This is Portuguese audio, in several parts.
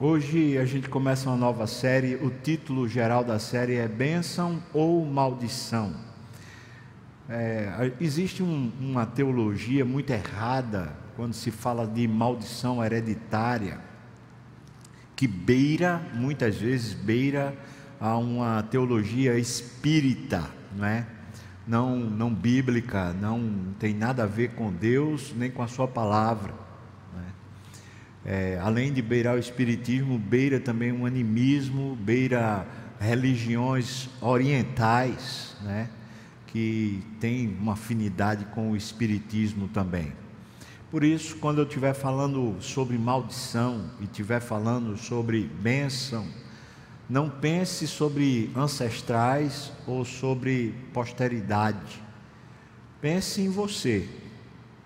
Hoje a gente começa uma nova série. O título geral da série é Bênção ou Maldição. É, existe um, uma teologia muito errada quando se fala de maldição hereditária, que beira, muitas vezes, beira a uma teologia espírita, não é? Não, não bíblica, não tem nada a ver com Deus nem com a Sua palavra é, além de beirar o espiritismo, beira também o animismo, beira religiões orientais, né, que tem uma afinidade com o espiritismo também. Por isso, quando eu estiver falando sobre maldição e estiver falando sobre bênção, não pense sobre ancestrais ou sobre posteridade. Pense em você.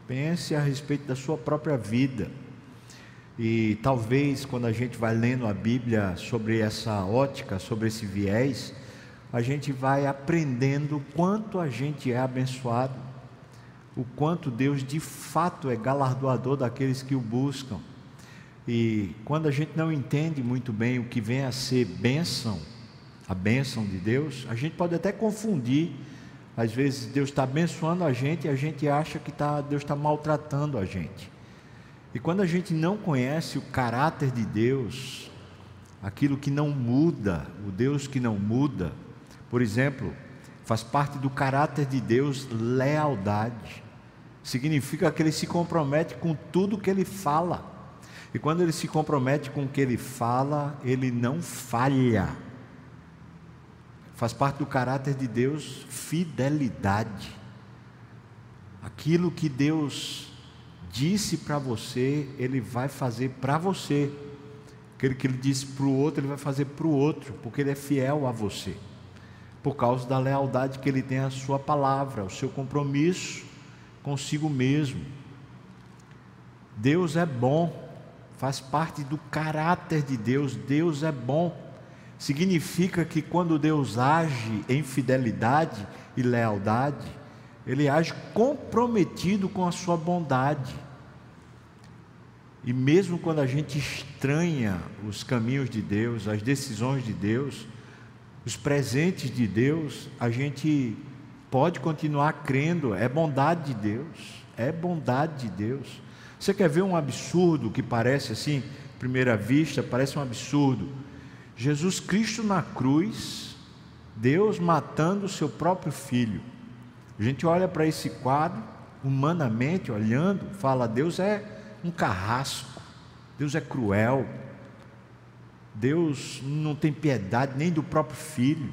Pense a respeito da sua própria vida e talvez quando a gente vai lendo a Bíblia sobre essa ótica, sobre esse viés, a gente vai aprendendo quanto a gente é abençoado, o quanto Deus de fato é galardoador daqueles que o buscam. E quando a gente não entende muito bem o que vem a ser bênção, a bênção de Deus, a gente pode até confundir. Às vezes Deus está abençoando a gente e a gente acha que tá, Deus está maltratando a gente. E quando a gente não conhece o caráter de Deus, aquilo que não muda, o Deus que não muda, por exemplo, faz parte do caráter de Deus lealdade. Significa que ele se compromete com tudo que ele fala. E quando ele se compromete com o que ele fala, ele não falha. Faz parte do caráter de Deus fidelidade. Aquilo que Deus disse para você, ele vai fazer para você. Aquele que ele disse para o outro, ele vai fazer para o outro, porque ele é fiel a você. Por causa da lealdade que ele tem à sua palavra, o seu compromisso consigo mesmo. Deus é bom, faz parte do caráter de Deus. Deus é bom. Significa que quando Deus age em fidelidade e lealdade, ele age comprometido com a sua bondade. E mesmo quando a gente estranha os caminhos de Deus, as decisões de Deus, os presentes de Deus, a gente pode continuar crendo, é bondade de Deus, é bondade de Deus. Você quer ver um absurdo que parece assim, primeira vista, parece um absurdo. Jesus Cristo na cruz, Deus matando o seu próprio filho. A gente olha para esse quadro, humanamente olhando, fala: Deus é um carrasco, Deus é cruel, Deus não tem piedade nem do próprio filho,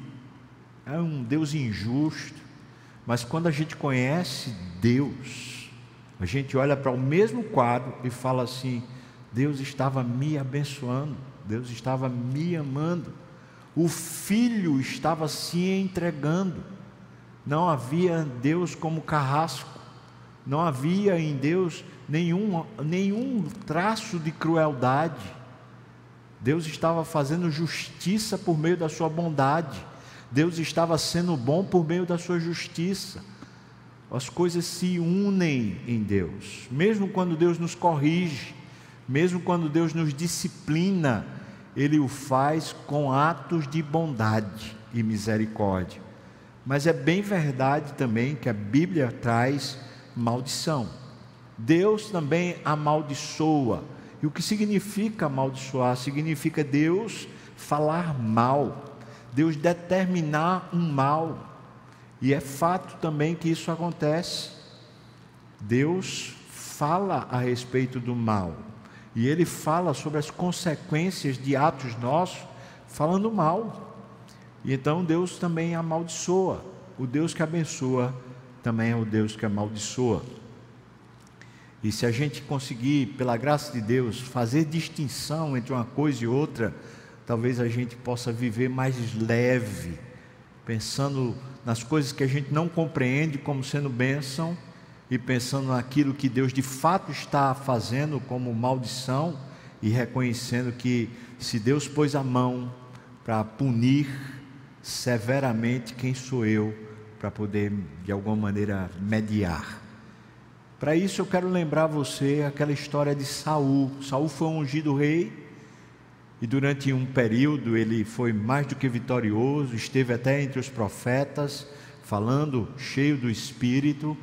é um Deus injusto. Mas quando a gente conhece Deus, a gente olha para o mesmo quadro e fala assim: Deus estava me abençoando, Deus estava me amando, o filho estava se entregando. Não havia Deus como carrasco, não havia em Deus nenhum, nenhum traço de crueldade. Deus estava fazendo justiça por meio da sua bondade. Deus estava sendo bom por meio da sua justiça. As coisas se unem em Deus. Mesmo quando Deus nos corrige, mesmo quando Deus nos disciplina, Ele o faz com atos de bondade e misericórdia. Mas é bem verdade também que a Bíblia traz maldição. Deus também amaldiçoa. E o que significa amaldiçoar? Significa Deus falar mal, Deus determinar um mal. E é fato também que isso acontece. Deus fala a respeito do mal. E ele fala sobre as consequências de atos nossos, falando mal. E então Deus também amaldiçoa. O Deus que abençoa também é o Deus que amaldiçoa. E se a gente conseguir, pela graça de Deus, fazer distinção entre uma coisa e outra, talvez a gente possa viver mais leve, pensando nas coisas que a gente não compreende como sendo bênção e pensando naquilo que Deus de fato está fazendo como maldição e reconhecendo que se Deus pôs a mão para punir severamente, quem sou eu para poder de alguma maneira mediar? Para isso eu quero lembrar você aquela história de Saul. Saul foi ungido rei e durante um período ele foi mais do que vitorioso, esteve até entre os profetas, falando cheio do espírito.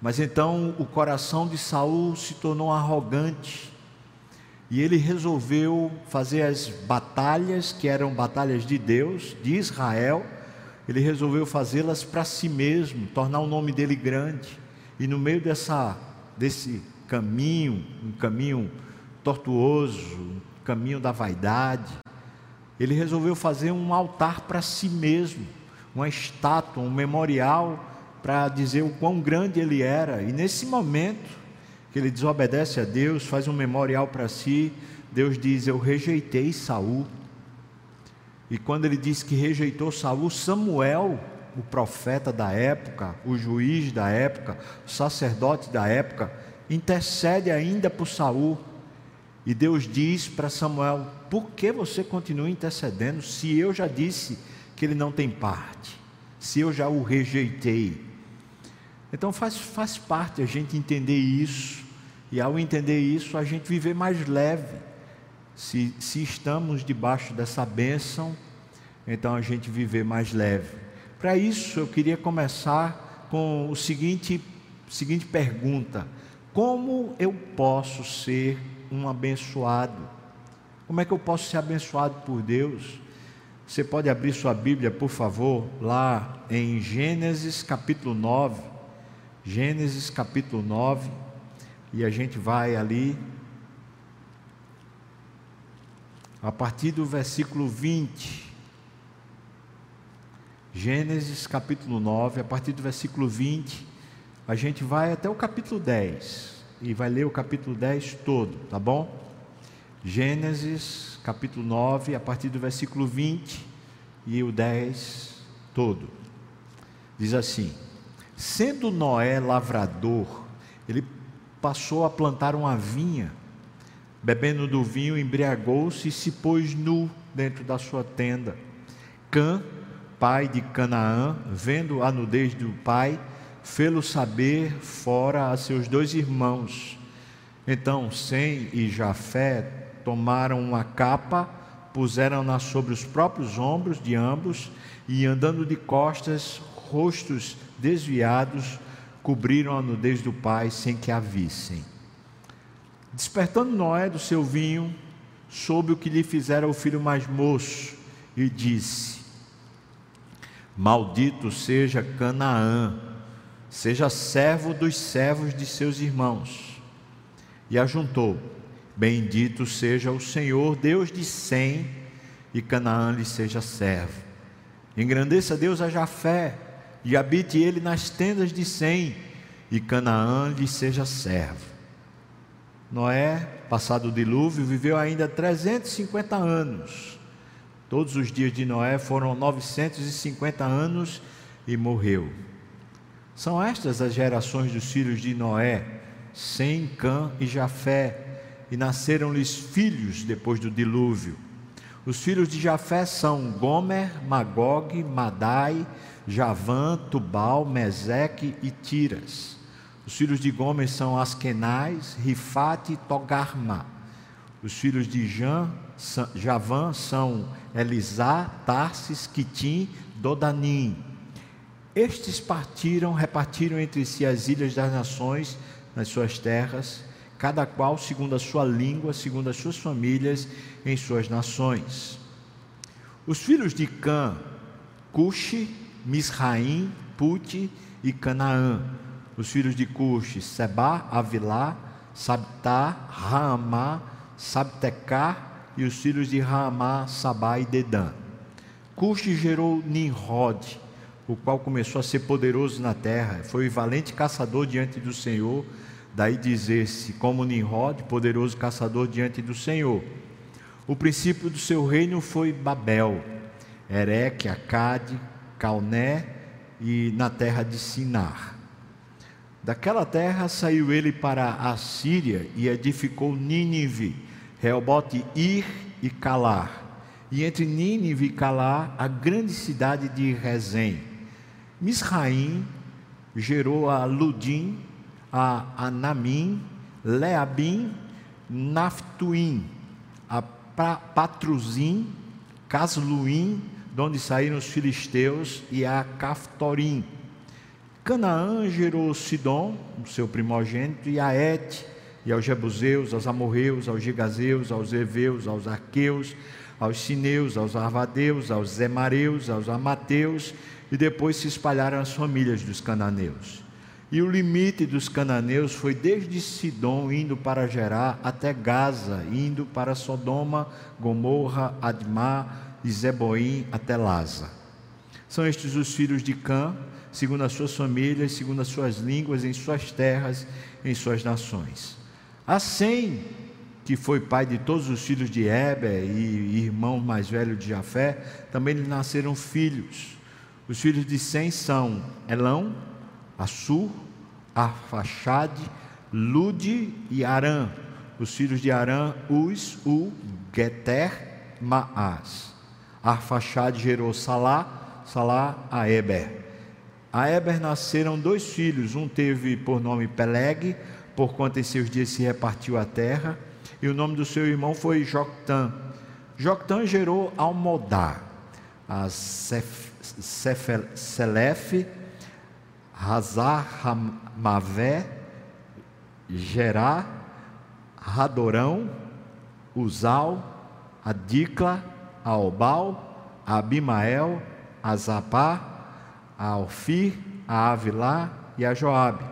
Mas então o coração de Saul se tornou arrogante e ele resolveu fazer as batalhas que eram batalhas de Deus, de Israel, ele resolveu fazê-las para si mesmo, tornar o nome dele grande. E no meio dessa desse caminho, um caminho tortuoso, um caminho da vaidade, ele resolveu fazer um altar para si mesmo, uma estátua, um memorial para dizer o quão grande ele era. E nesse momento que ele desobedece a Deus, faz um memorial para si, Deus diz: Eu rejeitei Saul. E quando ele diz que rejeitou Saul, Samuel, o profeta da época, o juiz da época, o sacerdote da época, intercede ainda por Saul. E Deus diz para Samuel: Por que você continua intercedendo se eu já disse que ele não tem parte? Se eu já o rejeitei? Então faz, faz parte a gente entender isso, e ao entender isso, a gente viver mais leve. Se, se estamos debaixo dessa bênção, então a gente viver mais leve. Para isso, eu queria começar com o seguinte, seguinte pergunta: Como eu posso ser um abençoado? Como é que eu posso ser abençoado por Deus? Você pode abrir sua Bíblia, por favor, lá em Gênesis capítulo 9. Gênesis capítulo 9, e a gente vai ali a partir do versículo 20. Gênesis capítulo 9, a partir do versículo 20, a gente vai até o capítulo 10 e vai ler o capítulo 10 todo, tá bom? Gênesis capítulo 9, a partir do versículo 20 e o 10 todo. Diz assim: Sendo Noé lavrador, ele passou a plantar uma vinha, bebendo do vinho, embriagou-se e se pôs nu dentro da sua tenda. Cã, pai de Canaã, vendo a nudez do pai, fê-lo saber fora a seus dois irmãos. Então Sem e Jafé tomaram uma capa, puseram-na sobre os próprios ombros de ambos e andando de costas, rostos desviados, cobriram a nudez do pai sem que a vissem. Despertando Noé do seu vinho, soube o que lhe fizera o filho mais moço e disse: Maldito seja Canaã, seja servo dos servos de seus irmãos. E ajuntou: Bendito seja o Senhor, Deus de Sem, e Canaã lhe seja servo. Engrandeça Deus a Jafé, e habite ele nas tendas de Sem, e Canaã lhe seja servo. Noé, passado o dilúvio, viveu ainda 350 anos. Todos os dias de Noé foram 950 anos e morreu. São estas as gerações dos filhos de Noé, Sem, Cã e Jafé, e nasceram-lhes filhos depois do dilúvio. Os filhos de Jafé são Gomer, Magog, Madai, Javã, Tubal, Meseque e Tiras. Os filhos de Gomer são Askenais, Rifate e Togarma. Os filhos de Jan, Javã são Elisá, Tarsis, Quitim, Dodanim. Estes partiram, repartiram entre si as ilhas das nações nas suas terras, cada qual segundo a sua língua, segundo as suas famílias, em suas nações. Os filhos de Cã, Cuxi, Misraim, Pute e Canaã. Os filhos de Cuxi, Seba, Avilá, Sabtá, Raamá, Sabtecá e os filhos de Raamá, Sabá e Dedã. Cuxi gerou Nimrod, o qual começou a ser poderoso na terra, foi valente caçador diante do Senhor, daí dizer-se como Nimrod, poderoso caçador diante do Senhor. O princípio do seu reino foi Babel, Ereque, Acade, Calné e na terra de Sinar. Daquela terra saiu ele para a Síria e edificou Nínive, Reobote Ir e Calar. E entre Nínive e Calar, a grande cidade de Rezém. Misraim gerou a Ludim, a Anamim, Leabim, Naftuim, a Patruzim, Casluim, de onde saíram os filisteus, e a Caftorim. Canaã gerou Sidom, o seu primogênito, e a Et, e aos Jebuseus, aos Amorreus, aos Gigazeus, aos Eveus, aos Arqueus, aos Sineus, aos Arvadeus, aos Zemareus, aos Amateus, e depois se espalharam as famílias dos cananeus. E o limite dos cananeus foi desde Sidom, indo para Gerá, até Gaza, indo para Sodoma, Gomorra, Admar e Zeboim, até Laza. São estes os filhos de Cã, segundo as suas famílias, segundo as suas línguas, em suas terras, em suas nações. A Sem, que foi pai de todos os filhos de Eber e irmão mais velho de Jafé, também lhe nasceram filhos. Os filhos de Sem são Elão, Assur, Arfaxade, Lude e Arã. Os filhos de Arã, Uz, U, Geter, Maás. Arfaxade gerou Salá, Salá a Eber. A Eber nasceram dois filhos, um teve por nome Peleg, por quanto em seus dias se repartiu a terra, e o nome do seu irmão foi Joctã. Joctã gerou Almodá, a Selef, Hazar Mavé, Gerá, Radorão, Uzal, Adicla, Aobal, Abimael, Azapá, a Ofir, a Avilá e a Joabe.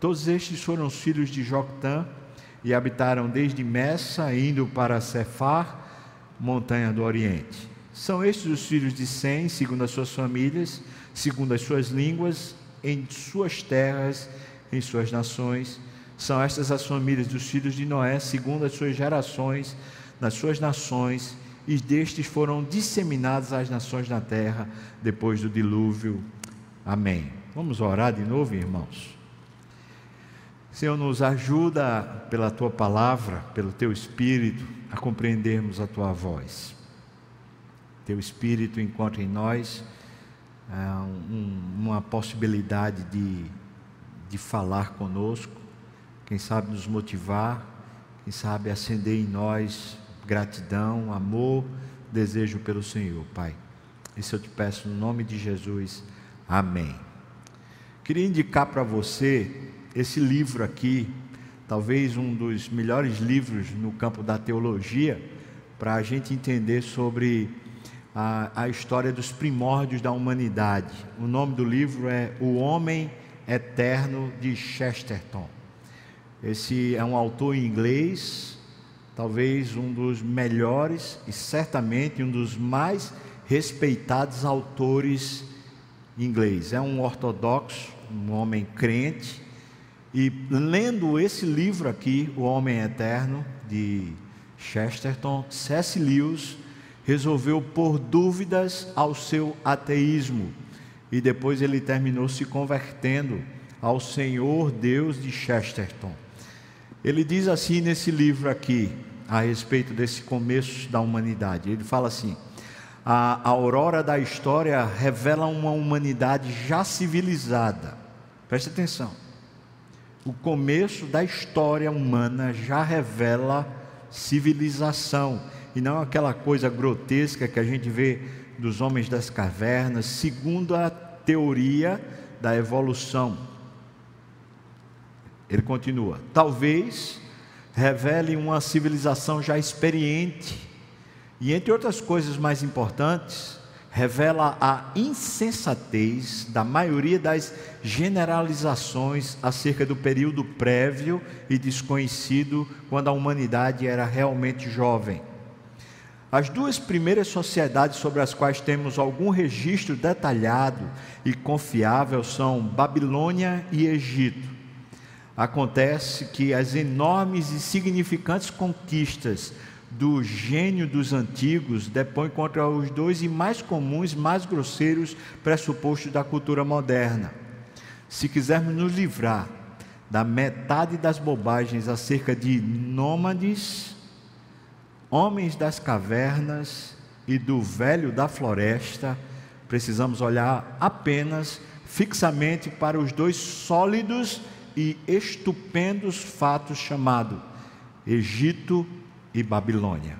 Todos estes foram os filhos de Joctã e habitaram desde Messa, indo para Cefar, montanha do Oriente. São estes os filhos de Sem, segundo as suas famílias, segundo as suas línguas, em suas terras, em suas nações. São estas as famílias dos filhos de Noé, segundo as suas gerações, nas suas nações, e destes foram disseminadas as nações na terra depois do dilúvio. Amém. Vamos orar de novo, irmãos. Senhor, nos ajuda pela tua palavra, pelo teu espírito, a compreendermos a tua voz. Teu espírito encontra em nós é, um, uma possibilidade de, de falar conosco, quem sabe nos motivar, quem sabe acender em nós gratidão, amor, desejo pelo Senhor, Pai. Isso eu te peço no nome de Jesus. Amém. Queria indicar para você esse livro aqui, talvez um dos melhores livros no campo da teologia, para a gente entender sobre a, a história dos primórdios da humanidade. O nome do livro é O Homem Eterno de Chesterton. Esse é um autor inglês, talvez um dos melhores e certamente um dos mais respeitados autores inglês. É um ortodoxo, um homem crente, e lendo esse livro aqui, O Homem Eterno, de Chesterton, C.S. Lewis resolveu pôr dúvidas ao seu ateísmo e depois ele terminou se convertendo ao Senhor Deus de Chesterton. Ele diz assim nesse livro aqui, a respeito desse começo da humanidade: ele fala assim. A aurora da história revela uma humanidade já civilizada. Preste atenção. O começo da história humana já revela civilização e não aquela coisa grotesca que a gente vê dos homens das cavernas, segundo a teoria da evolução. Ele continua: talvez revele uma civilização já experiente, e entre outras coisas mais importantes, revela a insensatez da maioria das generalizações acerca do período prévio e desconhecido quando a humanidade era realmente jovem. As duas primeiras sociedades sobre as quais temos algum registro detalhado e confiável são Babilônia e Egito. Acontece que as enormes e significantes conquistas do gênio dos antigos depõem contra os dois e mais comuns, mais grosseiros pressupostos da cultura moderna. Se quisermos nos livrar da metade das bobagens acerca de nômades, homens das cavernas e do velho da floresta, precisamos olhar apenas fixamente para os dois sólidos e estupendos fatos chamados Egito e Babilônia.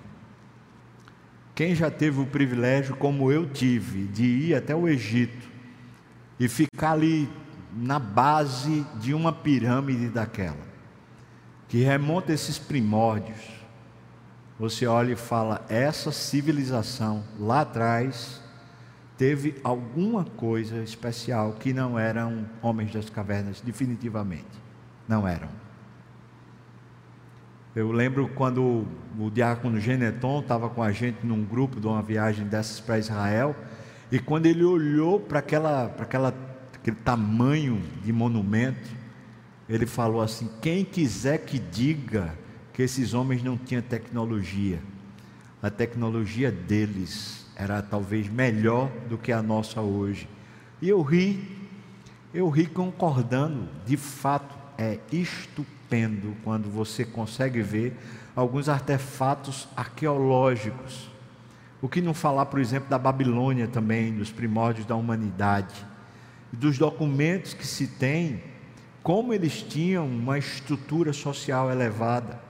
Quem já teve o privilégio, como eu tive, de ir até o Egito e ficar ali na base de uma pirâmide daquela, que remonta esses primórdios, você olha e fala: essa civilização lá atrás teve alguma coisa especial que não eram homens das cavernas, definitivamente. Não eram. Eu lembro quando o diácono Geneton estava com a gente num grupo de uma viagem dessas para Israel, e quando ele olhou para aquela, para aquela, aquele tamanho de monumento, ele falou assim: quem quiser que diga que esses homens não tinham tecnologia, a tecnologia deles era talvez melhor do que a nossa hoje. E eu ri, eu ri concordando, de fato é estupendo quando você consegue ver alguns artefatos arqueológicos. O que não falar, por exemplo, da Babilônia também, dos primórdios da humanidade, dos documentos que se tem, como eles tinham uma estrutura social elevada.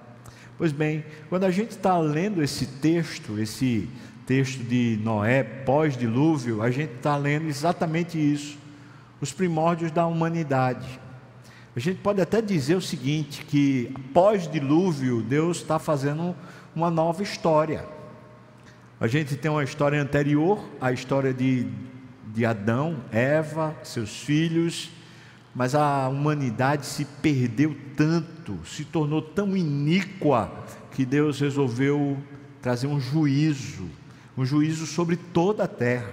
Pois bem, quando a gente está lendo esse texto, esse texto de Noé, pós-dilúvio, a gente está lendo exatamente isso, os primórdios da humanidade. A gente pode até dizer o seguinte: que pós-dilúvio, Deus está fazendo uma nova história. A gente tem uma história anterior, a história de, de Adão, Eva, seus filhos, mas a humanidade se perdeu tanto, se tornou tão iníqua, que Deus resolveu trazer um juízo um juízo sobre toda a terra.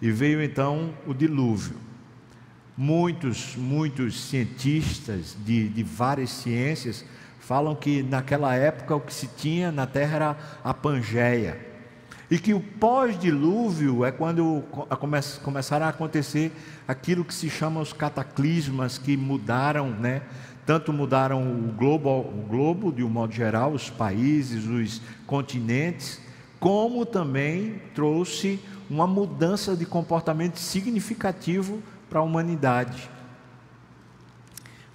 E veio então o dilúvio. Muitos, muitos cientistas de, de várias ciências falam que naquela época o que se tinha na terra era a Pangeia. E que o pós-dilúvio é quando começaram a acontecer aquilo que se chama os cataclismas que mudaram, né? Tanto mudaram o globo, o globo de um modo geral, os países, os continentes, como também trouxe uma mudança de comportamento significativo para a humanidade.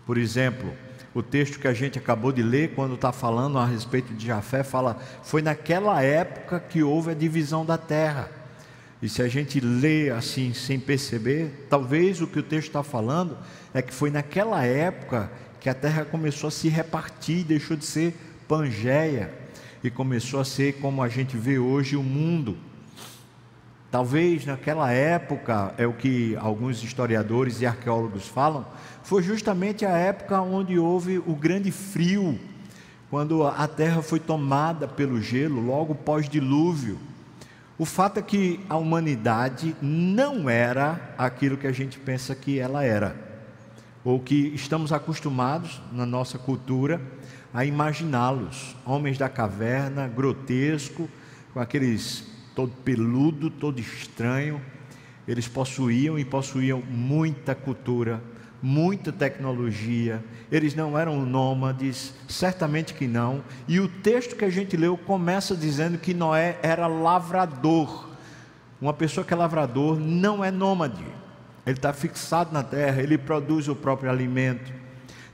Por exemplo, o texto que a gente acabou de ler, quando está falando a respeito de Jafé, fala: foi naquela época que houve a divisão da terra. E se a gente lê assim, sem perceber, talvez o que o texto está falando é que foi naquela época que a terra começou a se repartir, deixou de ser Pangeia e começou a ser como a gente vê hoje o mundo. Talvez naquela época, é o que alguns historiadores e arqueólogos falam, foi justamente a época onde houve o grande frio, quando a terra foi tomada pelo gelo, logo pós-dilúvio. O fato é que a humanidade não era aquilo que a gente pensa que ela era, ou que estamos acostumados na nossa cultura a imaginá-los, homens da caverna, grotesco, com aqueles todo peludo, todo estranho. Eles possuíam e possuíam muita cultura, muita tecnologia. Eles não eram nômades, certamente que não. E o texto que a gente leu começa dizendo que Noé era lavrador. Uma pessoa que é lavrador não é nômade. Ele está fixado na terra, ele produz o próprio alimento.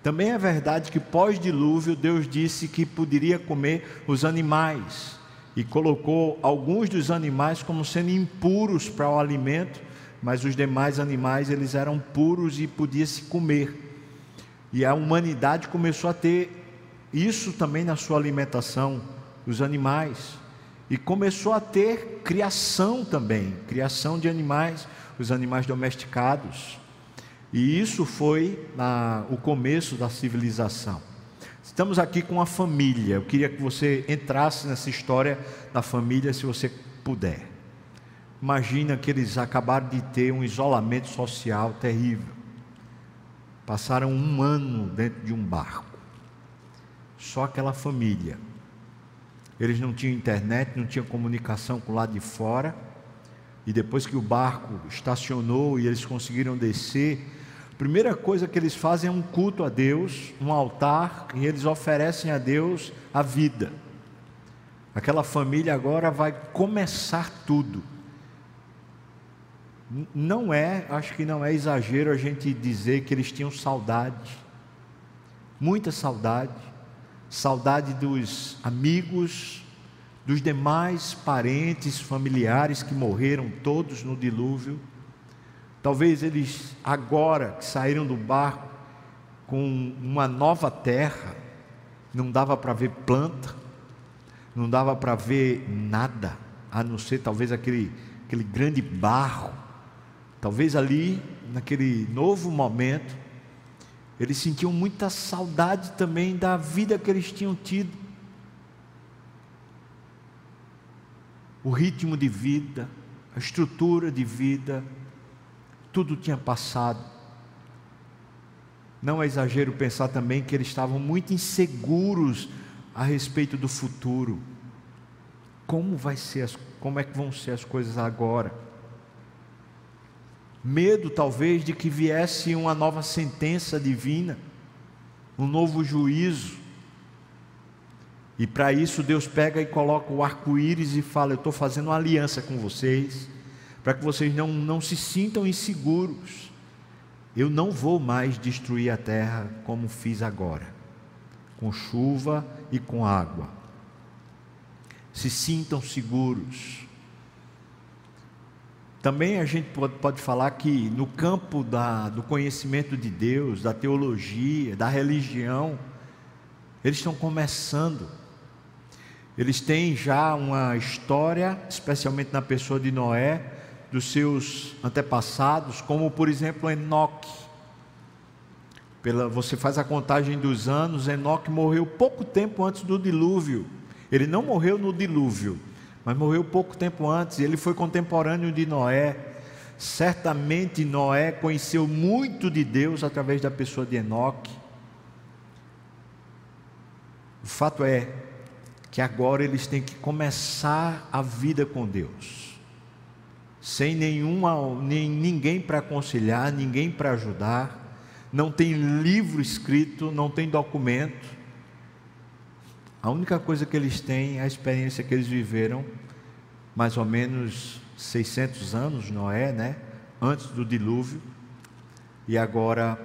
Também é verdade que pós-dilúvio Deus disse que poderia comer os animais e colocou alguns dos animais como sendo impuros para o alimento, mas os demais animais eles eram puros e podia se comer. E a humanidade começou a ter isso também na sua alimentação, os animais. E começou a ter criação também, criação de animais, os animais domesticados. E isso foi na, o começo da civilização. Estamos aqui com a família. Eu queria que você entrasse nessa história da família, se você puder. Imagina que eles acabaram de ter um isolamento social terrível. Passaram um ano dentro de um barco. Só aquela família. Eles não tinham internet, não tinham comunicação com o lado de fora. E depois que o barco estacionou e eles conseguiram descer, primeira coisa que eles fazem é um culto a Deus, um altar, e eles oferecem a Deus a vida. Aquela família agora vai começar tudo. Não é, acho que não é exagero a gente dizer que eles tinham saudade, muita saudade, saudade dos amigos, dos demais parentes, familiares que morreram todos no dilúvio. Talvez eles, agora que saíram do barco com uma nova terra, não dava para ver planta, não dava para ver nada, a não ser talvez aquele, aquele grande barro. Talvez ali, naquele novo momento, eles sentiam muita saudade também da vida que eles tinham tido. o ritmo de vida, a estrutura de vida, tudo tinha passado. Não é exagero pensar também que eles estavam muito inseguros a respeito do futuro. Como vai ser as, como é que vão ser as coisas agora? Medo talvez de que viesse uma nova sentença divina, um novo juízo e para isso Deus pega e coloca o arco-íris e fala: Eu estou fazendo uma aliança com vocês, para que vocês não, não se sintam inseguros. Eu não vou mais destruir a terra como fiz agora, com chuva e com água. Se sintam seguros. Também a gente pode, pode falar que no campo da, do conhecimento de Deus, da teologia, da religião, eles estão começando eles têm já uma história, especialmente na pessoa de Noé, dos seus antepassados, como por exemplo Enoque. Pela, você faz a contagem dos anos, Enoque morreu pouco tempo antes do dilúvio. Ele não morreu no dilúvio, mas morreu pouco tempo antes. Ele foi contemporâneo de Noé. Certamente Noé conheceu muito de Deus através da pessoa de Enoque. O fato é, que agora eles têm que começar a vida com Deus, sem nenhuma, nem, ninguém para aconselhar, ninguém para ajudar, não tem livro escrito, não tem documento. A única coisa que eles têm é a experiência que eles viveram, mais ou menos 600 anos, Noé, né? Antes do dilúvio, e agora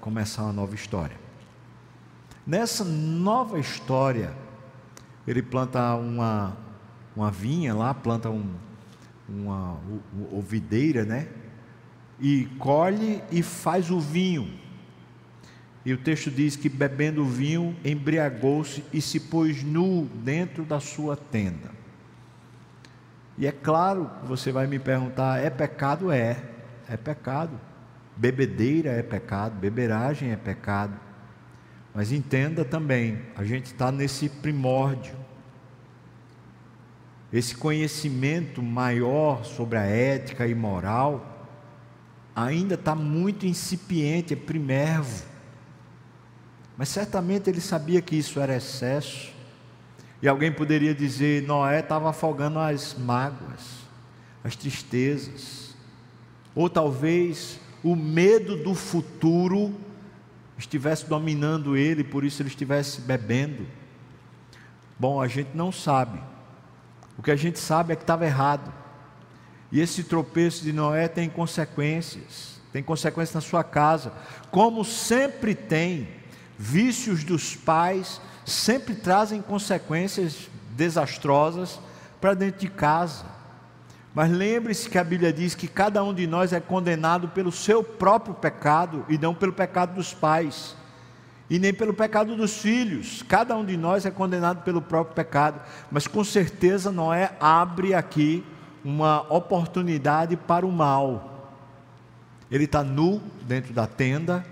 começar uma nova história. Nessa nova história, ele planta uma, uma vinha lá, planta um, uma ovideira, né? E colhe e faz o vinho. E o texto diz que bebendo o vinho, embriagou-se e se pôs nu dentro da sua tenda. E é claro, você vai me perguntar: é pecado? É, é pecado. Bebedeira é pecado, beberagem é pecado. Mas entenda também, a gente está nesse primórdio. Esse conhecimento maior sobre a ética e moral ainda está muito incipiente, é primervo. Mas certamente ele sabia que isso era excesso. E alguém poderia dizer: Noé estava afogando as mágoas, as tristezas, ou talvez o medo do futuro estivesse dominando ele, por isso ele estivesse bebendo. Bom, a gente não sabe. O que a gente sabe é que estava errado. E esse tropeço de Noé tem consequências, tem consequências na sua casa, como sempre tem. Vícios dos pais sempre trazem consequências desastrosas para dentro de casa. Mas lembre-se que a Bíblia diz que cada um de nós é condenado pelo seu próprio pecado e não pelo pecado dos pais, e nem pelo pecado dos filhos. Cada um de nós é condenado pelo próprio pecado, mas com certeza Noé abre aqui uma oportunidade para o mal. Ele está nu dentro da tenda,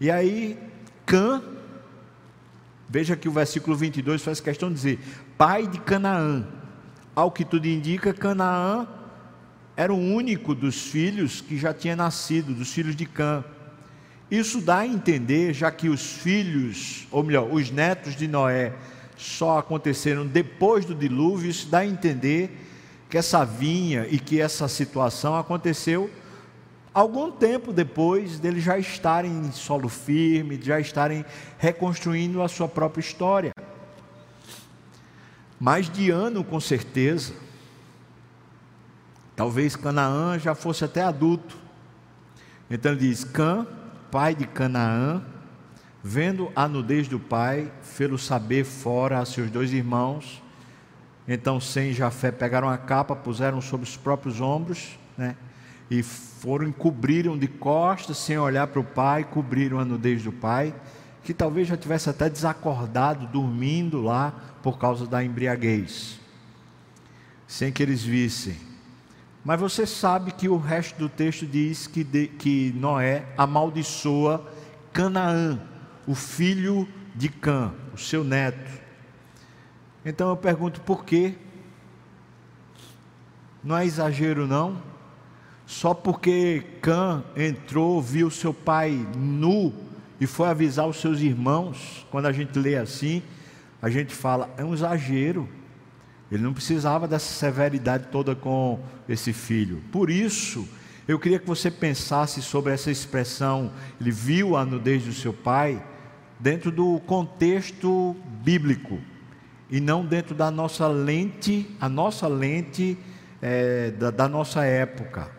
e aí Cã, veja que o versículo 22 faz questão de dizer: pai de Canaã ao que tudo indica, Canaã era o único dos filhos que já tinha nascido, dos filhos de Cã. Isso dá a entender, já que os filhos, ou melhor, os netos de Noé só aconteceram depois do dilúvio, isso dá a entender que essa vinha e que essa situação aconteceu algum tempo depois deles já estarem em solo firme, já estarem reconstruindo a sua própria história mais de ano com certeza. Talvez Canaã já fosse até adulto. Então ele diz: Cã, pai de Canaã, vendo a nudez do pai, fê-lo saber fora a seus dois irmãos, Então Sem e Jafé pegaram a capa, puseram sobre os próprios ombros, né? E foram cobriram de costas, sem olhar para o pai, cobriram a nudez do pai, que talvez já tivesse até desacordado, dormindo lá por causa da embriaguez, sem que eles vissem. Mas você sabe que o resto do texto diz que, de, que Noé amaldiçoa Canaã, o filho de Cã, o seu neto. Então eu pergunto por quê? Não é exagero não? Só porque Cã entrou, viu seu pai nu e foi avisar os seus irmãos, quando a gente lê assim, a gente fala, é um exagero. Ele não precisava dessa severidade toda com esse filho. Por isso, eu queria que você pensasse sobre essa expressão, ele viu a nudez do seu pai, dentro do contexto bíblico e não dentro da nossa lente, a nossa lente é, da, da nossa época.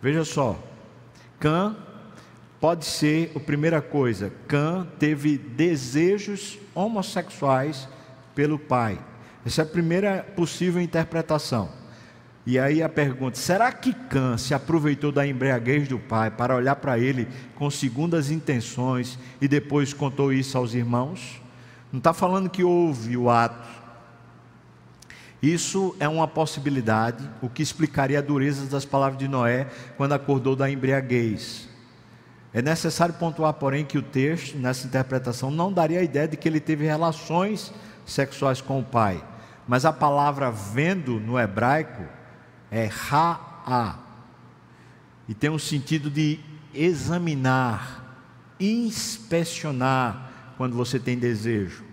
Veja só, Cã pode ser a primeira coisa, Cã teve desejos homossexuais pelo pai. Essa é a primeira possível interpretação. E aí a pergunta: será que Cã se aproveitou da embriaguez do pai para olhar para ele com segundas intenções e depois contou isso aos irmãos? Não está falando que houve o ato. Isso é uma possibilidade, o que explicaria a dureza das palavras de Noé quando acordou da embriaguez. É necessário pontuar, porém, que o texto, nessa interpretação, não daria a ideia de que ele teve relações sexuais com o pai. Mas a palavra vendo no hebraico é ra'a. E tem um sentido de examinar, inspecionar quando você tem desejo.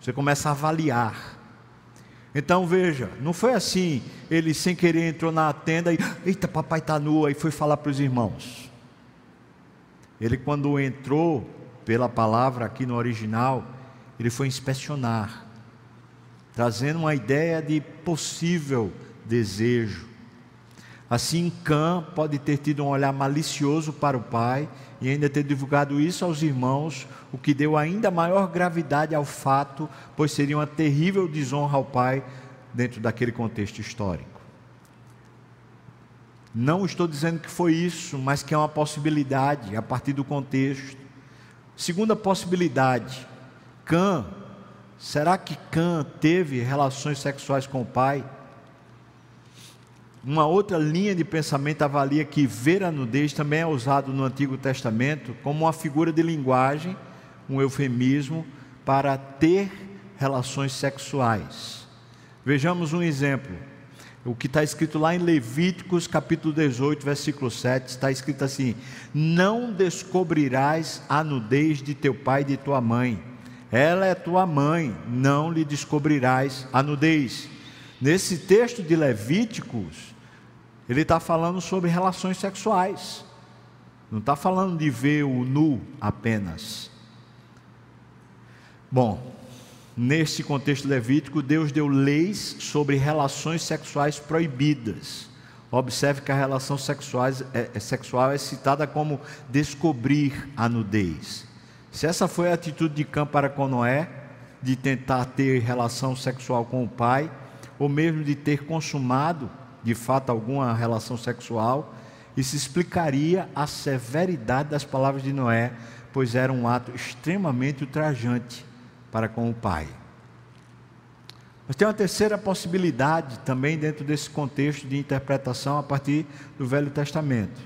Você começa a avaliar. Então veja, não foi assim, ele sem querer entrou na tenda e, eita, papai está nu, e foi falar para os irmãos. Ele, quando entrou pela palavra aqui no original, ele foi inspecionar, trazendo uma ideia de possível desejo. Assim, Cã pode ter tido um olhar malicioso para o pai e ainda ter divulgado isso aos irmãos, o que deu ainda maior gravidade ao fato, pois seria uma terrível desonra ao pai dentro daquele contexto histórico. Não estou dizendo que foi isso, mas que é uma possibilidade a partir do contexto. Segunda possibilidade, Cã, será que Cã teve relações sexuais com o pai? Uma outra linha de pensamento avalia que ver a nudez também é usado no Antigo Testamento como uma figura de linguagem, um eufemismo para ter relações sexuais. Vejamos um exemplo. O que está escrito lá em Levíticos capítulo 18, versículo 7, está escrito assim: Não descobrirás a nudez de teu pai e de tua mãe, ela é tua mãe, não lhe descobrirás a nudez. Nesse texto de Levíticos, ele está falando sobre relações sexuais. Não está falando de ver o nu apenas. Bom, nesse contexto levítico, Deus deu leis sobre relações sexuais proibidas. Observe que a relação sexuais, é, é, sexual é citada como descobrir a nudez. Se essa foi a atitude de Cã para com Noé, de tentar ter relação sexual com o pai, ou mesmo de ter consumado de fato alguma relação sexual, isso explicaria a severidade das palavras de Noé, pois era um ato extremamente ultrajante para com o pai. Mas tem uma terceira possibilidade também dentro desse contexto de interpretação a partir do Velho Testamento.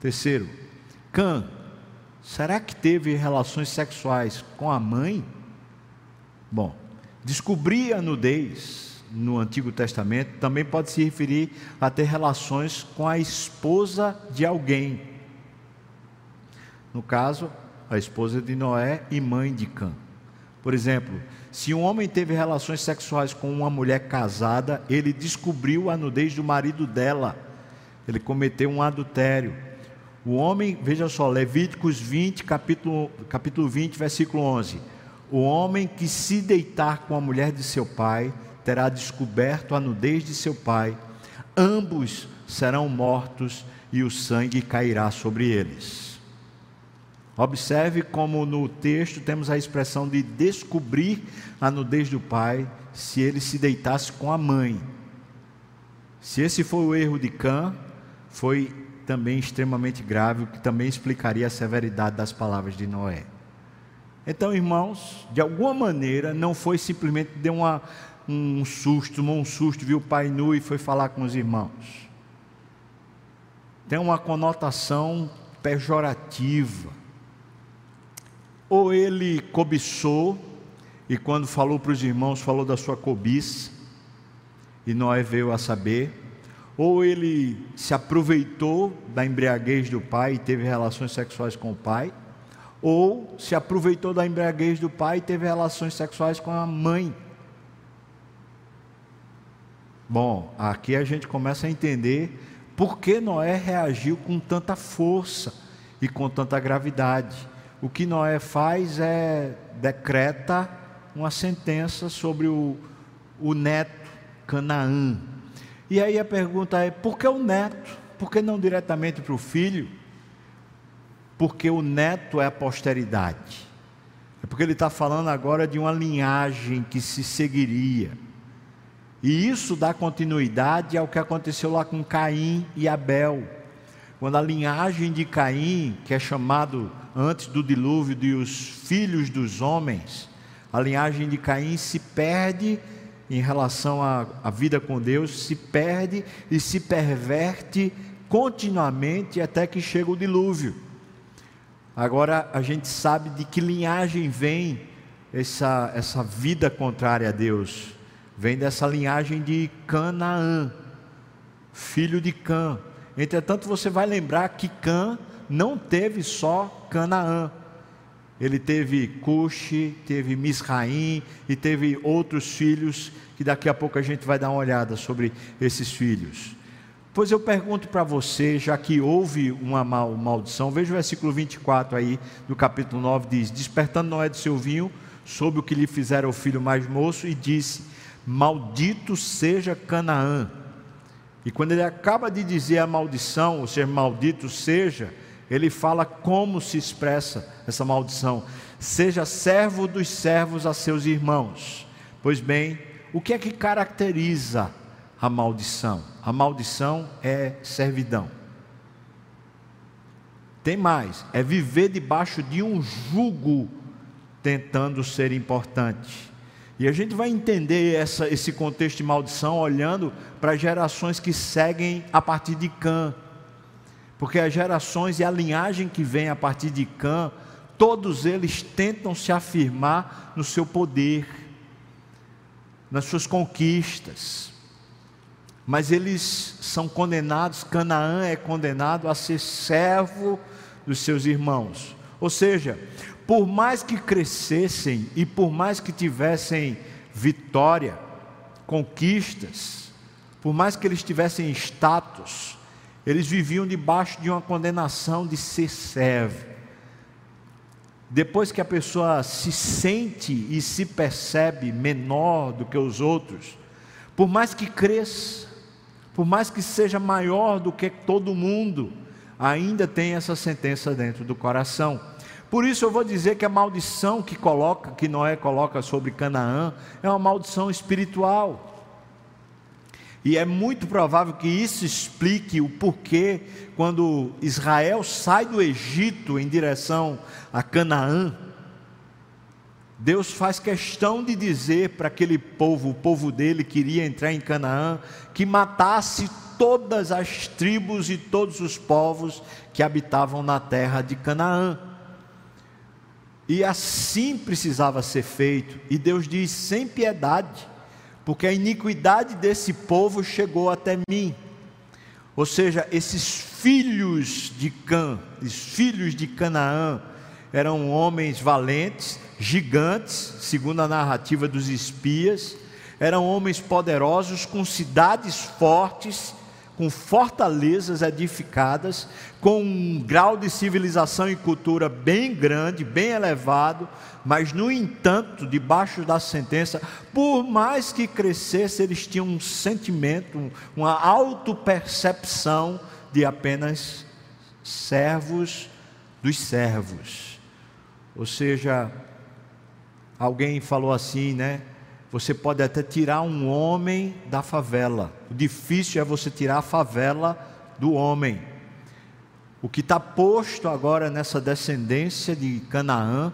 Terceiro, Cã, será que teve relações sexuais com a mãe? Bom, descobrir a nudez no Antigo Testamento também pode se referir a ter relações com a esposa de alguém. No caso, a esposa de Noé e mãe de Cã. Por exemplo, se um homem teve relações sexuais com uma mulher casada, ele descobriu a nudez do marido dela. Ele cometeu um adultério. O homem, veja só, Levíticos 20, capítulo, capítulo 20, versículo 11. O homem que se deitar com a mulher de seu pai terá descoberto a nudez de seu pai, ambos serão mortos e o sangue cairá sobre eles. Observe como no texto temos a expressão de descobrir a nudez do pai se ele se deitasse com a mãe. Se esse foi o erro de Cã, foi também extremamente grave, o que também explicaria a severidade das palavras de Noé. Então, irmãos, de alguma maneira, não foi simplesmente deu uma, um susto, tomou um susto, viu o pai nu e foi falar com os irmãos. Tem uma conotação pejorativa. Ou ele cobiçou, e quando falou para os irmãos, falou da sua cobiça, e Noé veio a saber, ou ele se aproveitou da embriaguez do pai e teve relações sexuais com o pai, ou se aproveitou da embriaguez do pai e teve relações sexuais com a mãe. Bom, aqui a gente começa a entender por que Noé reagiu com tanta força e com tanta gravidade. O que Noé faz é decreta uma sentença sobre o, o neto Canaã. E aí a pergunta é: por que o neto? Por que não diretamente para o filho? Porque o neto é a posteridade. É porque ele está falando agora de uma linhagem que se seguiria. E isso dá continuidade ao que aconteceu lá com Caim e Abel. Quando a linhagem de Caim, que é chamado antes do dilúvio de os filhos dos homens, a linhagem de Caim se perde em relação à, vida com Deus, se perde e se perverte continuamente até que chega o dilúvio. Agora a gente sabe de que linhagem vem essa, essa vida contrária a Deus. Vem dessa linhagem de Canaã, filho de Cã. Entretanto, você vai lembrar que Cã não teve só Canaã. Ele teve Cuxi, teve Misraim e teve outros filhos que daqui a pouco a gente vai dar uma olhada sobre esses filhos. Pois eu pergunto para você, já que houve uma maldição, veja o versículo 24 aí do capítulo 9, diz: Despertando Noé do seu vinho, soube o que lhe fizera o filho mais moço, e disse: Maldito seja Canaã. E quando ele acaba de dizer a maldição, ou seja, maldito seja, ele fala como se expressa essa maldição: seja servo dos servos a seus irmãos. Pois bem, o que é que caracteriza a maldição? A maldição é servidão. Tem mais, é viver debaixo de um jugo tentando ser importante. E a gente vai entender essa, esse contexto de maldição olhando para gerações que seguem a partir de Cã porque as gerações e a linhagem que vem a partir de Cã, todos eles tentam se afirmar no seu poder, nas suas conquistas, mas eles são condenados, Canaã é condenado a ser servo dos seus irmãos. Ou seja, por mais que crescessem e por mais que tivessem vitória, conquistas, por mais que eles tivessem status, eles viviam debaixo de uma condenação de ser servo. Depois que a pessoa se sente e se percebe menor do que os outros, por mais que cresça, por mais que seja maior do que todo mundo, ainda tem essa sentença dentro do coração. Por isso eu vou dizer que a maldição que coloca, que Noé coloca sobre Canaã, é uma maldição espiritual. E é muito provável que isso explique o porquê, quando Israel sai do Egito em direção a Canaã, Deus faz questão de dizer para aquele povo, o povo dele queria entrar em Canaã, que matasse todas as tribos e todos os povos que habitavam na terra de Canaã. E assim precisava ser feito, e Deus diz sem piedade porque a iniquidade desse povo chegou até mim. Ou seja, esses filhos de Cã, os filhos de Canaã, eram homens valentes, gigantes, segundo a narrativa dos espias, eram homens poderosos, com cidades fortes, com fortalezas edificadas, com um grau de civilização e cultura bem grande, bem elevado, mas no entanto, debaixo da sentença, por mais que crescesse, eles tinham um sentimento, uma autopercepção de apenas servos dos servos. Ou seja, alguém falou assim, né? Você pode até tirar um homem da favela. O difícil é você tirar a favela do homem. O que está posto agora nessa descendência de Canaã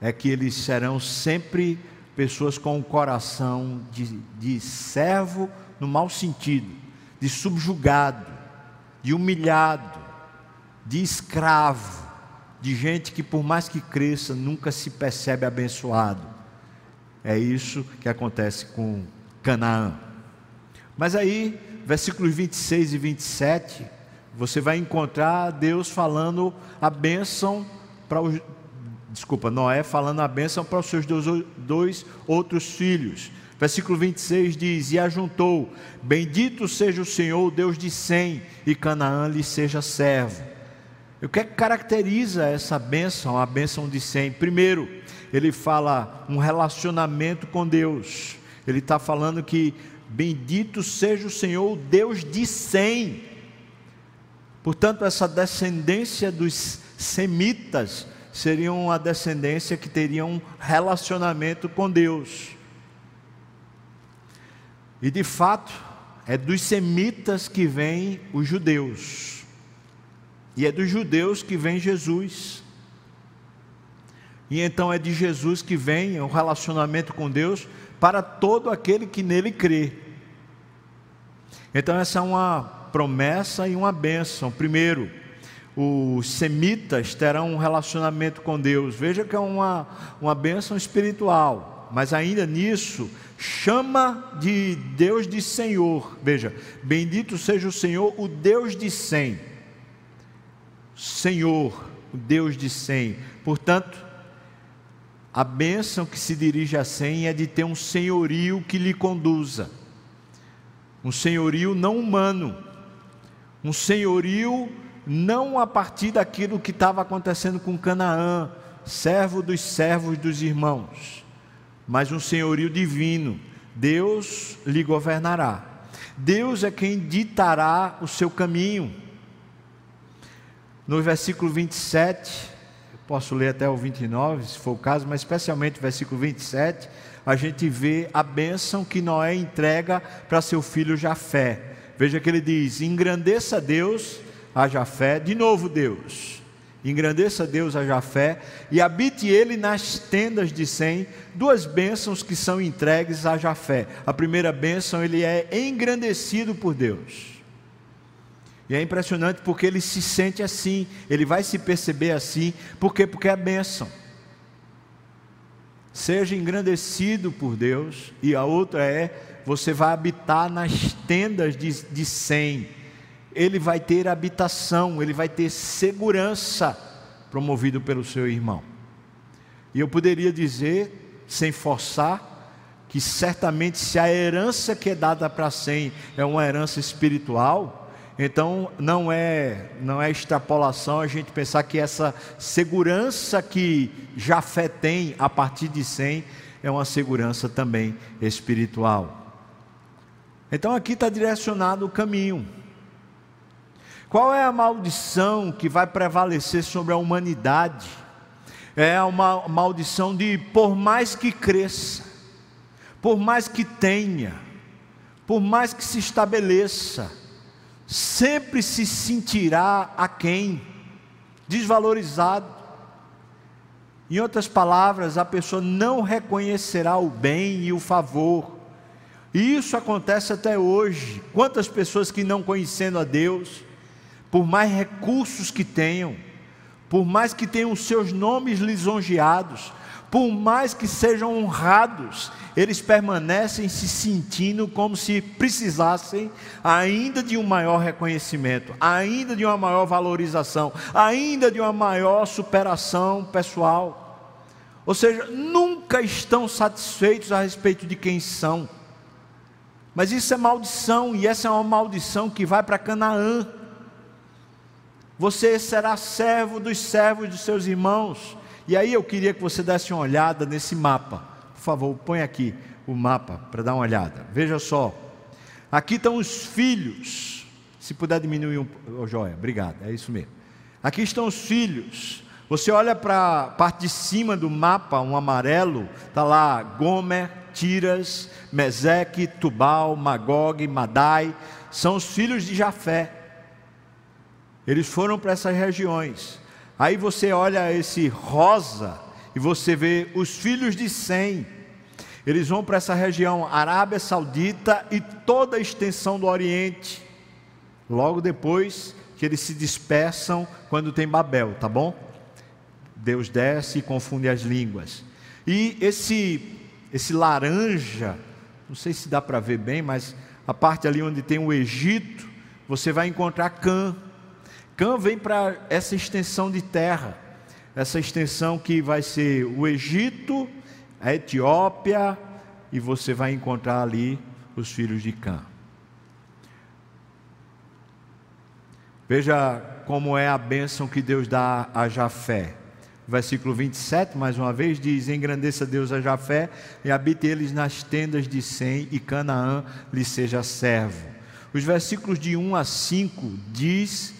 é que eles serão sempre pessoas com o coração de, de servo no mau sentido, de subjugado, de humilhado, de escravo, de gente que por mais que cresça nunca se percebe abençoado. É isso que acontece com Canaã. Mas aí, versículos 26 e 27, você vai encontrar Deus falando a bênção para os. Desculpa, Noé falando a bênção para os seus dois, dois outros filhos. Versículo 26 diz: E ajuntou: Bendito seja o Senhor, Deus de Sem, e Canaã lhe seja servo. O que, é que caracteriza essa bênção, a bênção de Sem? Primeiro, ele fala um relacionamento com Deus. Ele está falando que bendito seja o Senhor, Deus de Sem. Portanto, essa descendência dos semitas seria uma descendência que teria um relacionamento com Deus. E de fato, é dos semitas que vêm os judeus. E é dos judeus que vem Jesus. E então é de Jesus que vem o relacionamento com Deus para todo aquele que nele crê. Então essa é uma promessa e uma bênção. Primeiro, os semitas terão um relacionamento com Deus. Veja que é uma, uma bênção espiritual, mas ainda nisso chama de Deus de Senhor. Veja, bendito seja o Senhor, o Deus de Sem. Senhor, o Deus de Sem. Portanto, a bênção que se dirige a Sem é de ter um senhorio que lhe conduza. Um senhorio não humano. Um senhorio não a partir daquilo que estava acontecendo com Canaã, servo dos servos dos irmãos, mas um senhorio divino. Deus lhe governará. Deus é quem ditará o seu caminho. No versículo 27, posso ler até o 29, se for o caso, mas especialmente o versículo 27, a gente vê a bênção que Noé entrega para seu filho Jafé. Veja que ele diz: engrandeça Deus haja fé, de novo Deus, engrandeça Deus, haja fé, e habite ele nas tendas de Sem, duas bênçãos que são entregues a Jafé. A primeira bênção, ele é engrandecido por Deus. E é impressionante porque ele se sente assim, ele vai se perceber assim, por quê? Porque é bênção. Seja engrandecido por Deus, e a outra é, você vai habitar nas tendas de, de Sem, ele vai ter habitação, ele vai ter segurança, promovido pelo seu irmão. E eu poderia dizer, sem forçar, que certamente se a herança que é dada para Sem é uma herança espiritual, então não é não é extrapolação a gente pensar que essa segurança que Jafé tem a partir de Sem é uma segurança também espiritual. Então aqui está direcionado o caminho. Qual é a maldição que vai prevalecer sobre a humanidade? É uma maldição de por mais que cresça, por mais que tenha, por mais que se estabeleça, sempre se sentirá aquém, desvalorizado. Em outras palavras, a pessoa não reconhecerá o bem e o favor. E isso acontece até hoje. Quantas pessoas que não conhecendo a Deus, por mais recursos que tenham, por mais que tenham seus nomes lisonjeados, por mais que sejam honrados, eles permanecem se sentindo como se precisassem ainda de um maior reconhecimento, ainda de uma maior valorização, ainda de uma maior superação pessoal. Ou seja, nunca estão satisfeitos a respeito de quem são. Mas isso é maldição, e essa é uma maldição que vai para Canaã. Você será servo dos servos de seus irmãos. E aí eu queria que você desse uma olhada nesse mapa. Por favor, põe aqui o mapa para dar uma olhada. Veja só. Aqui estão os filhos. Se puder diminuir um. Oh, joia, obrigado. É isso mesmo. Aqui estão os filhos. Você olha para a parte de cima do mapa, um amarelo, está lá Gomer, Tiras, Meseque, Tubal, Magog, Madai, são os filhos de Jafé. Eles foram para essas regiões. Aí você olha esse rosa e você vê os filhos de Sem. Eles vão para essa região Arábia Saudita e toda a extensão do Oriente. Logo depois que eles se dispersam quando tem Babel, tá bom? Deus desce e confunde as línguas. E esse esse laranja, não sei se dá para ver bem, mas a parte ali onde tem o Egito, você vai encontrar Cã. Cã vem para essa extensão de terra, essa extensão que vai ser o Egito, a Etiópia, e você vai encontrar ali os filhos de Cã. Veja como é a bênção que Deus dá a Jafé. Versículo 27, mais uma vez, diz: Engrandeça Deus a Jafé e habite eles nas tendas de Sem, e Canaã lhe seja servo. Os versículos de 1 a 5 diz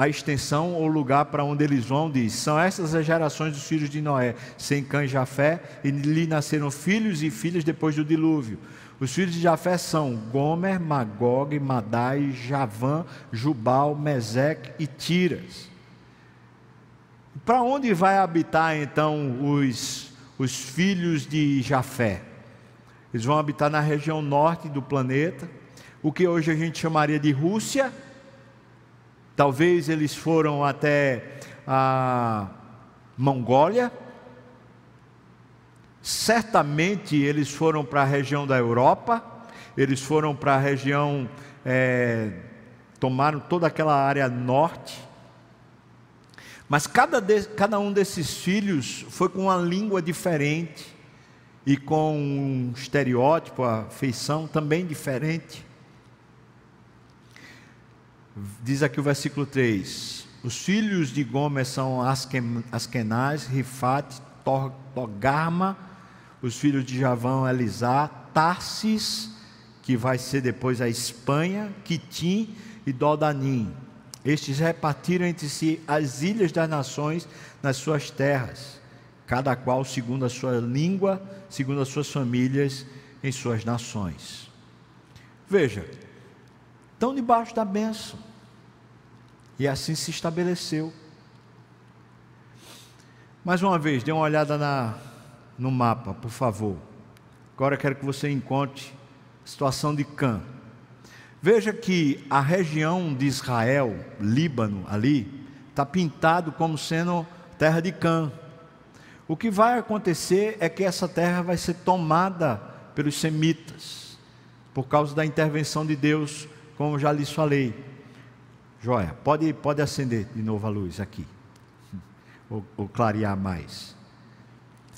a extensão ou lugar para onde eles vão, diz: São estas as gerações dos filhos de Noé, sem Cã e Jafé, e lhe nasceram filhos e filhas depois do dilúvio. Os filhos de Jafé são Gomer, Magog, Madai, Javã, Jubal, Meseque e Tiras. Para onde vai habitar então os, os filhos de Jafé? Eles vão habitar na região norte do planeta, o que hoje a gente chamaria de Rússia. Talvez eles foram até a Mongólia, Certamente eles foram para a região da Europa, eles foram para a região, é, tomaram toda aquela área norte. Mas cada, de, cada um desses filhos foi com uma língua diferente e com um estereótipo, a feição também diferente. Diz aqui o versículo 3: Os filhos de Gomes são Askenaz, Rifat, Togarma, os filhos de Javão, Elisá, Tarsis, que vai ser depois a Espanha, Quitim e Dodanim. Estes repartiram entre si as ilhas das nações nas suas terras, cada qual segundo a sua língua, segundo as suas famílias, em suas nações. Veja, estão debaixo da bênção. E assim se estabeleceu. Mais uma vez, dê uma olhada na, no mapa, por favor. Agora quero que você encontre a situação de Cã. Veja que a região de Israel, Líbano, ali, está pintado como sendo terra de Cã. O que vai acontecer é que essa terra vai ser tomada pelos semitas, por causa da intervenção de Deus, como já lhes falei. Joia, pode, pode acender de novo a luz aqui, ou, ou clarear mais.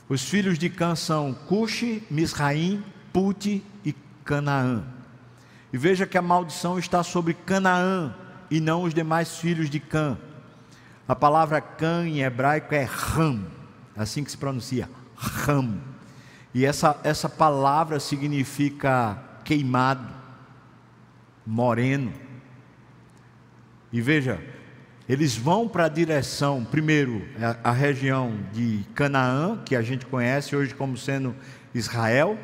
Os filhos de Cã são Cuxi, Misraim, Puti e Canaã. E veja que a maldição está sobre Canaã e não os demais filhos de Cã. A palavra Cã em hebraico é Ram, assim que se pronuncia, Ram. E essa, essa palavra significa queimado, moreno. E veja, eles vão para a direção, primeiro, a, a região de Canaã, que a gente conhece hoje como sendo Israel,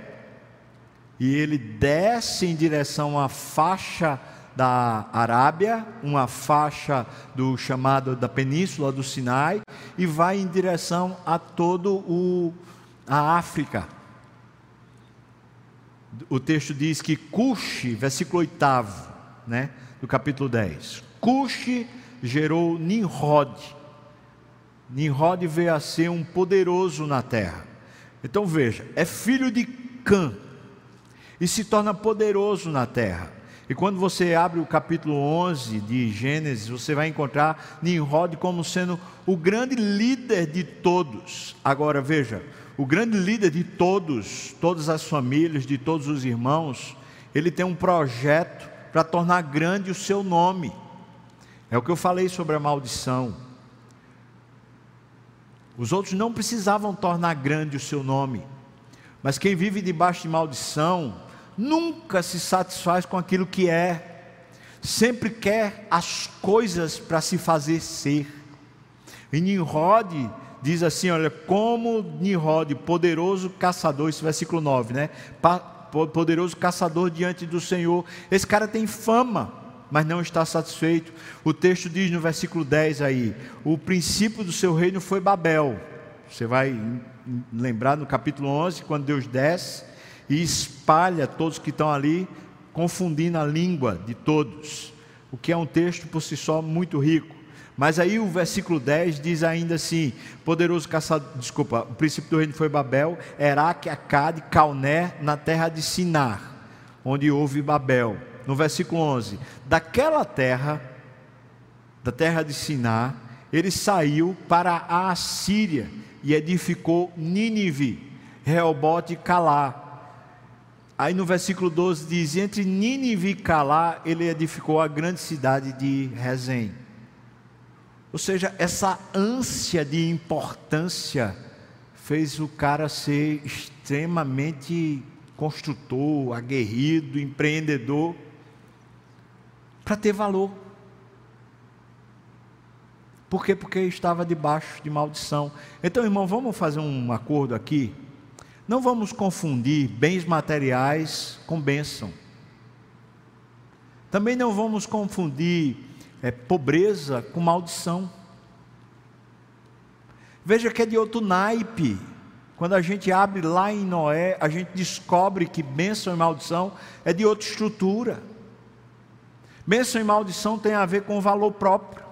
e ele desce em direção à faixa da Arábia, uma faixa do chamado da Península do Sinai, e vai em direção a todo o a África. O texto diz que Cuxi, versículo 8, né, do capítulo 10. Cuxi gerou Nimrod. Nimrod veio a ser um poderoso na terra. Então veja, é filho de Cã e se torna poderoso na terra. E quando você abre o capítulo 11 de Gênesis, você vai encontrar Nimrod como sendo o grande líder de todos. Agora veja, o grande líder de todos, todas as famílias, de todos os irmãos, ele tem um projeto para tornar grande o seu nome. É o que eu falei sobre a maldição. Os outros não precisavam tornar grande o seu nome, mas quem vive debaixo de maldição nunca se satisfaz com aquilo que é, sempre quer as coisas para se fazer ser. E Nimrod diz assim: olha, como Nimrod, poderoso caçador, esse versículo 9, né? Poderoso caçador diante do Senhor. Esse cara tem fama, mas não está satisfeito. O texto diz no versículo 10 aí: o princípio do seu reino foi Babel. Você vai lembrar no capítulo 11, quando Deus desce e espalha todos que estão ali, confundindo a língua de todos, o que é um texto por si só muito rico. Mas aí o versículo 10 diz ainda assim: poderoso caçador, desculpa, o princípio do reino foi Babel, Eraque, Acade, Calné, na terra de Sinar, onde houve Babel. No versículo 11: daquela terra, da terra de Sinar, ele saiu para a Assíria e edificou Nínive, Reobote e Calá. Aí no versículo 12 diz: entre Nínive e Calá, ele edificou a grande cidade de Rezém. Ou seja, essa ânsia de importância fez o cara ser extremamente construtor, aguerrido, empreendedor, para ter valor. Por quê? Porque estava debaixo de maldição. Então, irmão, vamos fazer um acordo aqui. Não vamos confundir bens materiais com bênção. Também não vamos confundir é, pobreza com maldição. Veja que é de outro naipe. Quando a gente abre lá em Noé, a gente descobre que bênção e maldição é de outra estrutura. Bênção e maldição tem a ver com o valor próprio.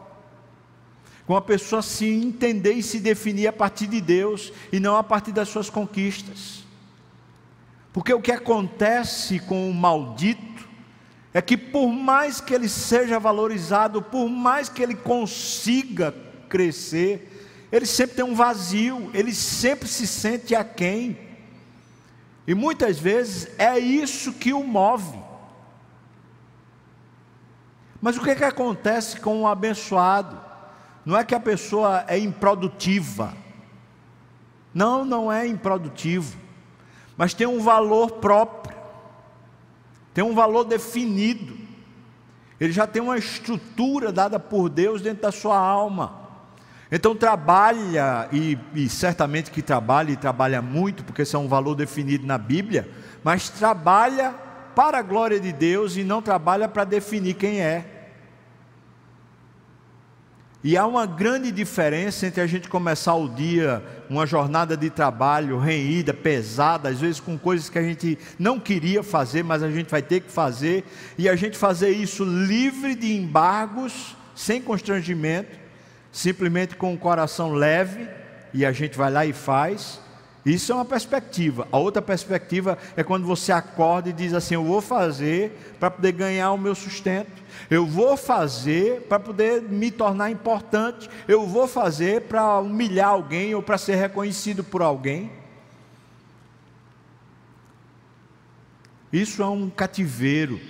Com a pessoa se entender e se definir a partir de Deus e não a partir das suas conquistas. Porque o que acontece com o maldito é que por mais que ele seja valorizado, por mais que ele consiga crescer, ele sempre tem um vazio, ele sempre se sente aquém. E muitas vezes é isso que o move. Mas o que, é que acontece com o abençoado? Não é que a pessoa é improdutiva. Não, não é improdutivo. Mas tem um valor próprio tem um valor definido, ele já tem uma estrutura dada por Deus dentro da sua alma. Então trabalha, e, e, certamente que trabalha, e trabalha muito, porque esse é um valor definido na Bíblia, mas trabalha para a glória de Deus e não trabalha para definir quem é. E há uma grande diferença entre a gente começar o dia, uma jornada de trabalho reída, pesada, às vezes com coisas que a gente não queria fazer, mas a gente vai ter que fazer, e a gente fazer isso livre de embargos, sem constrangimento, simplesmente com o coração leve, e a gente vai lá e faz. Isso é uma perspectiva. A outra perspectiva é quando você acorda e diz assim: Eu vou fazer para poder ganhar o meu sustento. Eu vou fazer para poder me tornar importante. Eu vou fazer para humilhar alguém ou para ser reconhecido por alguém. Isso é um cativeiro.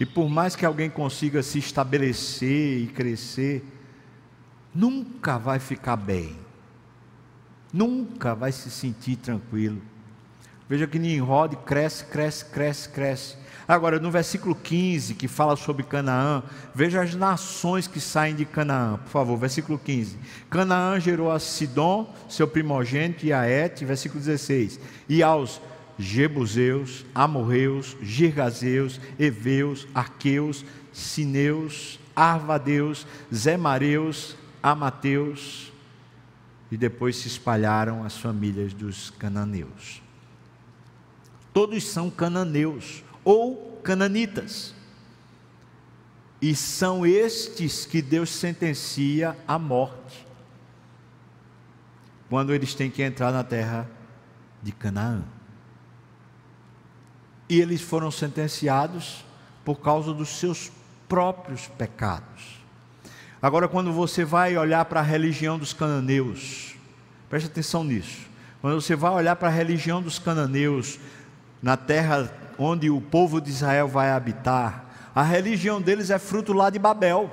E por mais que alguém consiga se estabelecer e crescer, nunca vai ficar bem. Nunca vai se sentir tranquilo. Veja que Nimrod cresce, cresce, cresce, cresce. Agora, no versículo 15, que fala sobre Canaã, veja as nações que saem de Canaã, por favor, versículo 15. Canaã gerou a Sidom, seu primogênito, e a Et, versículo 16, e aos Jebuseus, Amorreus, Girgazeus, Eveus, Arqueus, Sineus, Arvadeus, Zemareus, Amateus, e depois se espalharam as famílias dos cananeus. Todos são cananeus, ou cananitas. E são estes que Deus sentencia à morte, quando eles têm que entrar na terra de Canaã. E eles foram sentenciados por causa dos seus próprios pecados. Agora, quando você vai olhar para a religião dos cananeus, preste atenção nisso. Quando você vai olhar para a religião dos cananeus na terra onde o povo de Israel vai habitar, a religião deles é fruto lá de Babel.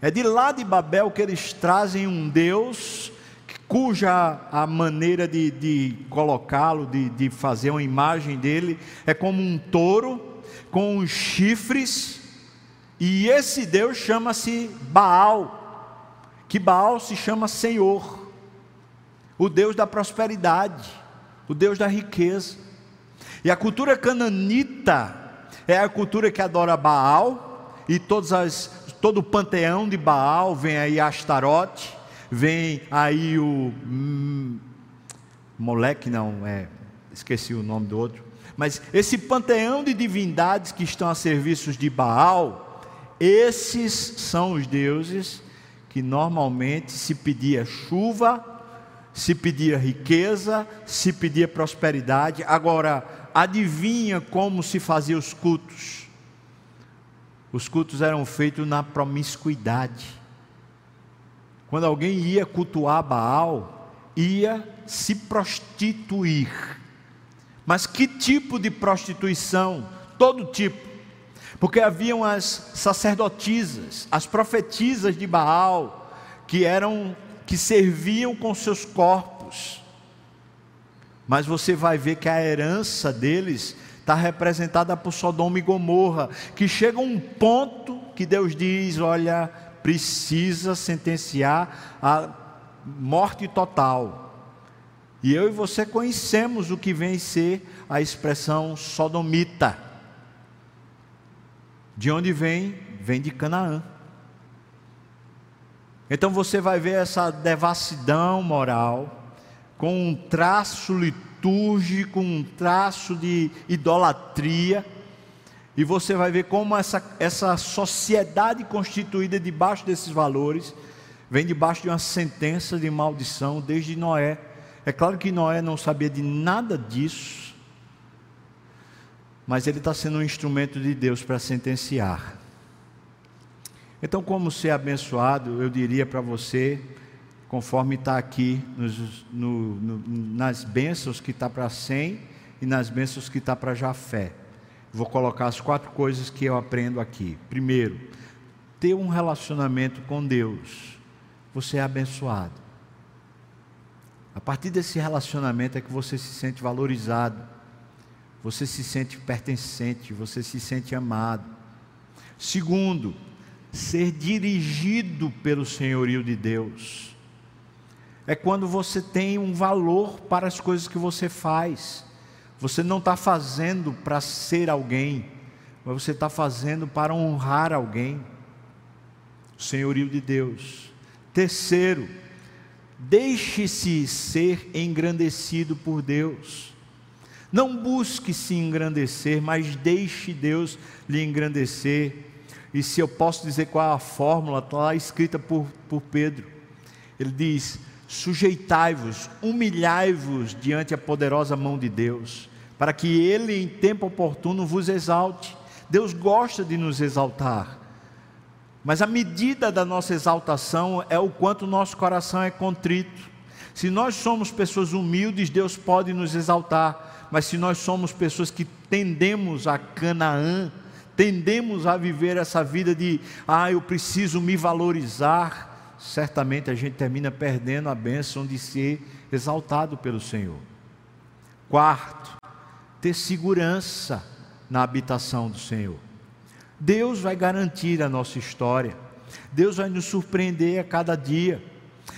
É de lá de Babel que eles trazem um Deus cuja a maneira de, de colocá-lo, de, de fazer uma imagem dele, é como um touro com os chifres, e esse Deus chama-se Baal, que Baal se chama Senhor, o Deus da prosperidade, o Deus da riqueza. E a cultura cananita é a cultura que adora Baal e todas as, todo o panteão de Baal, vem aí Astarote, vem aí o hum, Moleque, não, é, esqueci o nome do outro. Mas esse panteão de divindades que estão a serviços de Baal, esses são os deuses que normalmente se pedia chuva, se pedia riqueza, se pedia prosperidade. Agora, adivinha como se fazia os cultos? Os cultos eram feitos na promiscuidade. Quando alguém ia cultuar Baal, ia se prostituir. Mas que tipo de prostituição? Todo tipo. Porque haviam as sacerdotisas, as profetisas de Baal, que eram que serviam com seus corpos. Mas você vai ver que a herança deles está representada por Sodoma e Gomorra, que chega a um ponto que Deus diz: olha, precisa sentenciar a morte total. E eu e você conhecemos o que vem ser a expressão sodomita. De onde vem? Vem de Canaã. Então você vai ver essa devassidão moral, com um traço litúrgico, um traço de idolatria, e você vai ver como essa, essa sociedade constituída debaixo desses valores vem debaixo de uma sentença de maldição desde Noé é claro que Noé não sabia de nada disso, mas ele está sendo um instrumento de Deus para sentenciar. Então, como ser abençoado, eu diria para você, conforme está aqui nos, no, no, nas bênçãos que está para Sem e nas bênçãos que está para Jafé. Vou colocar as quatro coisas que eu aprendo aqui. Primeiro, ter um relacionamento com Deus. Você é abençoado. A partir desse relacionamento é que você se sente valorizado, você se sente pertencente, você se sente amado. Segundo, ser dirigido pelo senhorio de Deus. É quando você tem um valor para as coisas que você faz. Você não está fazendo para ser alguém, mas você está fazendo para honrar alguém. O senhorio de Deus. Terceiro, Deixe-se ser engrandecido por Deus. Não busque se engrandecer, mas deixe Deus lhe engrandecer. E se eu posso dizer qual é a fórmula, está lá escrita por, por Pedro. Ele diz: sujeitai-vos, humilhai-vos diante a poderosa mão de Deus, para que Ele em tempo oportuno vos exalte. Deus gosta de nos exaltar. Mas a medida da nossa exaltação é o quanto nosso coração é contrito. Se nós somos pessoas humildes, Deus pode nos exaltar. Mas se nós somos pessoas que tendemos a Canaã, tendemos a viver essa vida de, ah, eu preciso me valorizar, certamente a gente termina perdendo a bênção de ser exaltado pelo Senhor. Quarto, ter segurança na habitação do Senhor. Deus vai garantir a nossa história. Deus vai nos surpreender a cada dia.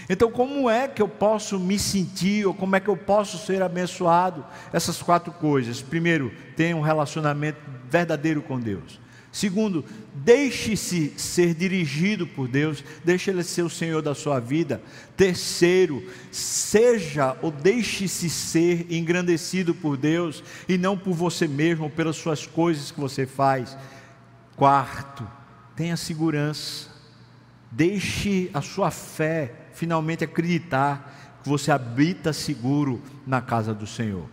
Então, como é que eu posso me sentir, ou como é que eu posso ser abençoado? Essas quatro coisas. Primeiro, tenha um relacionamento verdadeiro com Deus. Segundo, deixe-se ser dirigido por Deus, deixe Ele ser o Senhor da sua vida. Terceiro, seja ou deixe-se ser engrandecido por Deus e não por você mesmo, pelas suas coisas que você faz. Quarto, tenha segurança. Deixe a sua fé finalmente acreditar que você habita seguro na casa do Senhor.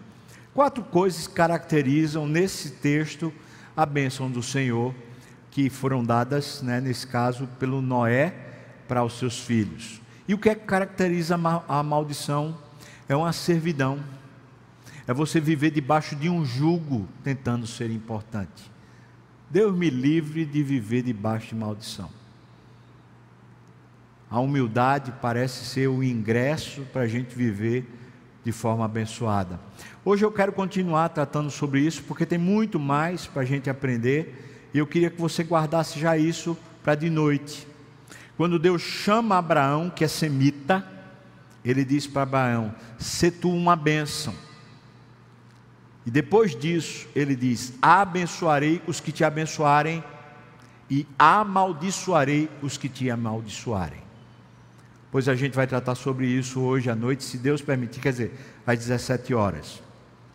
Quatro coisas caracterizam nesse texto a bênção do Senhor que foram dadas, né, nesse caso, pelo Noé para os seus filhos. E o que é que caracteriza a maldição? É uma servidão. É você viver debaixo de um jugo tentando ser importante. Deus me livre de viver debaixo de maldição. A humildade parece ser o ingresso para a gente viver de forma abençoada. Hoje eu quero continuar tratando sobre isso, porque tem muito mais para a gente aprender, e eu queria que você guardasse já isso para de noite. Quando Deus chama Abraão, que é semita, ele diz para Abraão: Se tu uma bênção. E depois disso, ele diz: Abençoarei os que te abençoarem, e amaldiçoarei os que te amaldiçoarem. Pois a gente vai tratar sobre isso hoje à noite, se Deus permitir, quer dizer, às 17 horas.